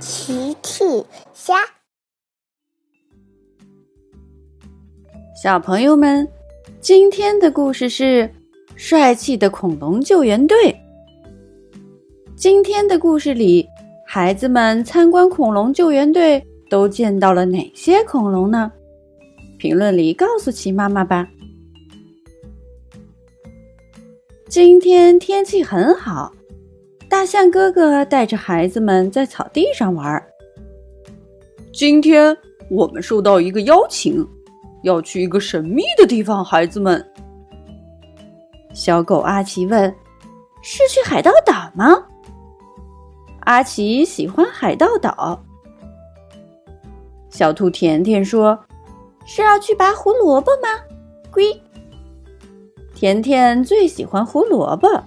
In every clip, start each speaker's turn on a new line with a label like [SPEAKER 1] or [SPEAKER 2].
[SPEAKER 1] 奇趣虾，
[SPEAKER 2] 小朋友们，今天的故事是帅气的恐龙救援队。今天的故事里，孩子们参观恐龙救援队都见到了哪些恐龙呢？评论里告诉奇妈妈吧。今天天气很好。大象哥哥带着孩子们在草地上玩。
[SPEAKER 3] 今天我们受到一个邀请，要去一个神秘的地方。孩子们，
[SPEAKER 2] 小狗阿奇问：“是去海盗岛吗？”阿奇喜欢海盗岛。小兔甜甜说：“是要去拔胡萝卜吗？”龟甜甜最喜欢胡萝卜。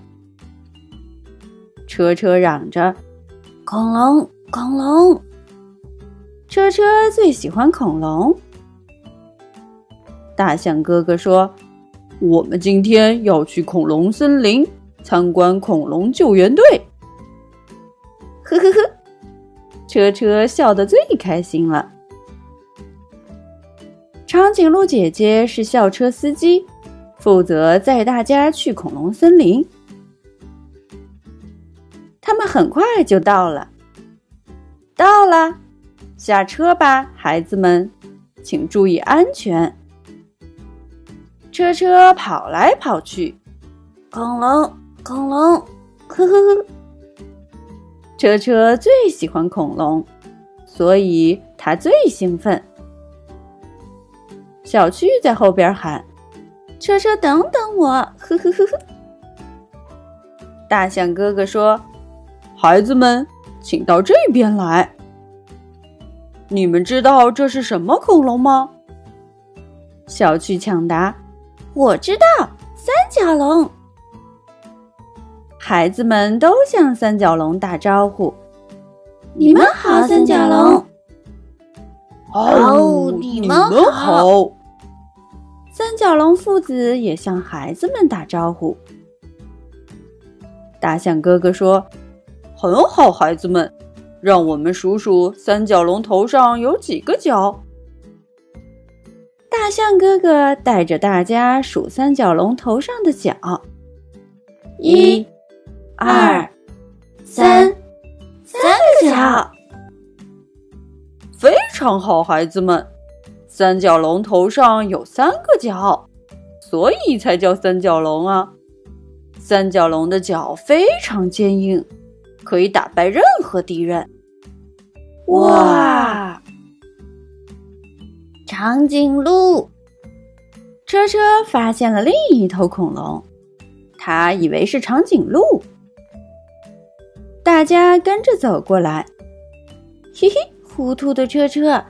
[SPEAKER 2] 车车嚷着：“恐龙，恐龙！”车车最喜欢恐龙。
[SPEAKER 3] 大象哥哥说：“我们今天要去恐龙森林参观恐龙救援队。”
[SPEAKER 2] 呵呵呵，车车笑得最开心了。长颈鹿姐姐是校车司机，负责载大家去恐龙森林。很快就到了，到了，下车吧，孩子们，请注意安全。车车跑来跑去，恐龙，恐龙，呵呵呵。车车最喜欢恐龙，所以他最兴奋。小趣在后边喊：“车车，等等我！”呵呵呵呵。大象哥哥说。
[SPEAKER 3] 孩子们，请到这边来。你们知道这是什么恐龙吗？
[SPEAKER 2] 小趣抢答：“我知道，三角龙。”孩子们都向三角龙打招呼：“你们好，三角龙。”
[SPEAKER 3] 哦，你们好。
[SPEAKER 2] 三角龙父子也向孩子们打招呼。大象哥哥说。
[SPEAKER 3] 很好，孩子们，让我们数数三角龙头上有几个角。
[SPEAKER 2] 大象哥哥带着大家数三角龙头上的角：一、二、三，三个角。
[SPEAKER 3] 非常好，孩子们，三角龙头上有三个角，所以才叫三角龙啊。三角龙的角非常坚硬。可以打败任何敌人！
[SPEAKER 2] 哇！长颈鹿车车发现了另一头恐龙，他以为是长颈鹿。大家跟着走过来，嘿嘿，糊涂的车车，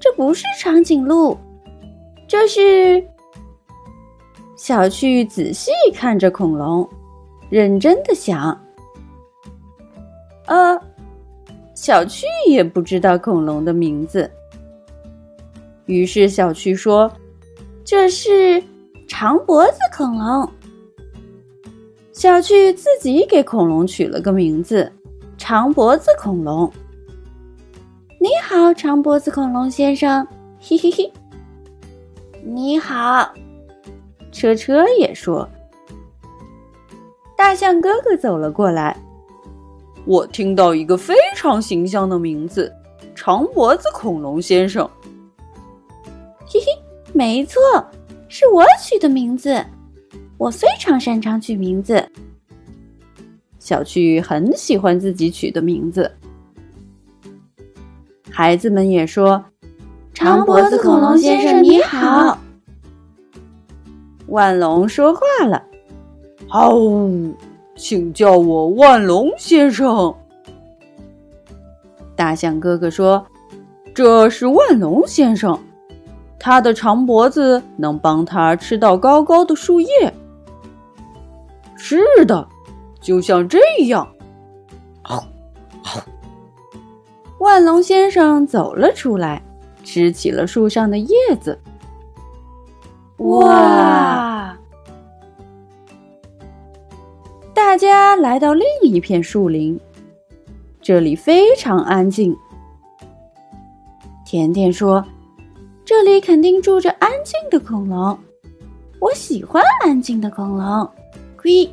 [SPEAKER 2] 这不是长颈鹿，这是……小趣仔细看着恐龙，认真的想。呃，小趣也不知道恐龙的名字。于是小趣说：“这是长脖子恐龙。”小趣自己给恐龙取了个名字——长脖子恐龙。你好，长脖子恐龙先生，嘿嘿嘿。你好，车车也说。大象哥哥走了过来。
[SPEAKER 3] 我听到一个非常形象的名字——长脖子恐龙先生。
[SPEAKER 2] 嘿嘿，没错，是我取的名字。我非常擅长取名字。小趣很喜欢自己取的名字。孩子们也说：“长脖子恐龙先生你好。”万龙说话了：“
[SPEAKER 3] 哦。”请叫我万龙先生。
[SPEAKER 2] 大象哥哥说：“
[SPEAKER 3] 这是万龙先生，他的长脖子能帮他吃到高高的树叶。”是的，就像这样。
[SPEAKER 2] 万龙先生走了出来，吃起了树上的叶子。哇！家来到另一片树林，这里非常安静。甜甜说：“这里肯定住着安静的恐龙，我喜欢安静的恐龙。”呸！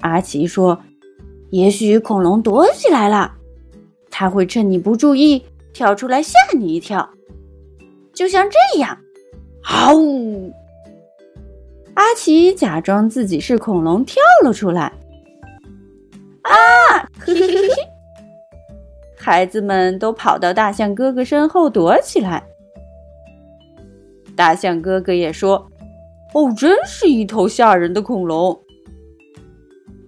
[SPEAKER 2] 阿奇说：“也许恐龙躲起来了，它会趁你不注意跳出来吓你一跳，就像这样。”嗷呜！阿奇假装自己是恐龙跳了出来。啊！嘿嘿嘿嘿！孩子们都跑到大象哥哥身后躲起来。大象哥哥也说：“哦，真是一头吓人的恐龙。”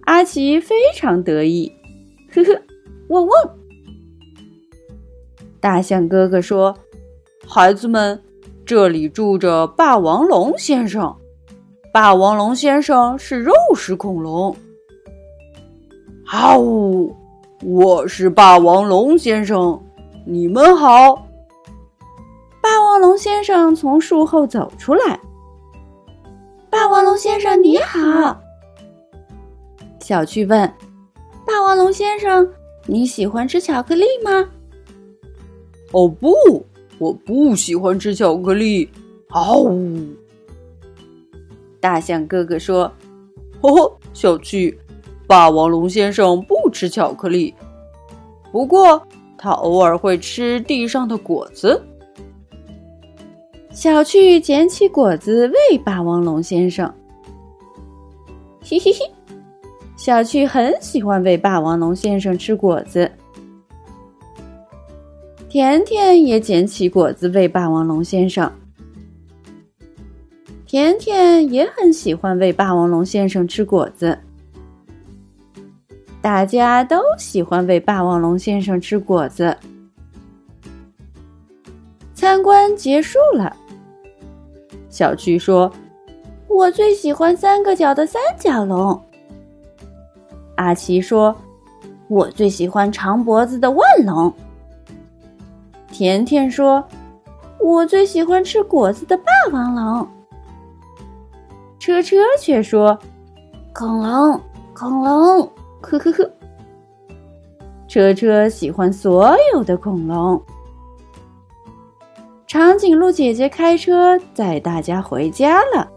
[SPEAKER 2] 阿奇非常得意，呵呵，汪汪！大象哥哥说：“孩子们，这里住着霸王龙先生。霸王龙先生是肉食恐龙。”啊呜！我是霸王龙先生，你们好。霸王龙先生从树后走出来。霸王龙先生你好。小趣问：“霸王龙先生，你喜欢吃巧克力吗？”“
[SPEAKER 3] 哦不，我不喜欢吃巧克力。”“嗷呜！”
[SPEAKER 2] 大象哥哥说：“
[SPEAKER 3] 呵呵，小趣，霸王龙先生不吃巧克力，不过他偶尔会吃地上的果子。”
[SPEAKER 2] 小趣捡起果子喂霸王龙先生。嘿嘿嘿。小趣很喜欢喂霸王龙先生吃果子，甜甜也捡起果子喂霸王龙先生。甜甜也很喜欢喂霸王龙先生吃果子，大家都喜欢喂霸王龙先生吃果子。参观结束了，小趣说：“我最喜欢三个角的三角龙。”阿奇说：“我最喜欢长脖子的万龙。”甜甜说：“我最喜欢吃果子的霸王龙。”车车却说：“恐龙，恐龙，呵呵呵。”车车喜欢所有的恐龙。长颈鹿姐姐开车载大家回家了，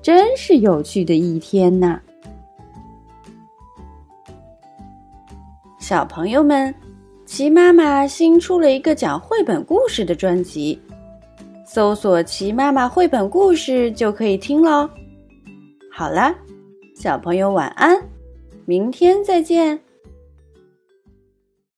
[SPEAKER 2] 真是有趣的一天呐！小朋友们，齐妈妈新出了一个讲绘本故事的专辑，搜索“齐妈妈绘本故事”就可以听喽。好啦，小朋友晚安，明天再见。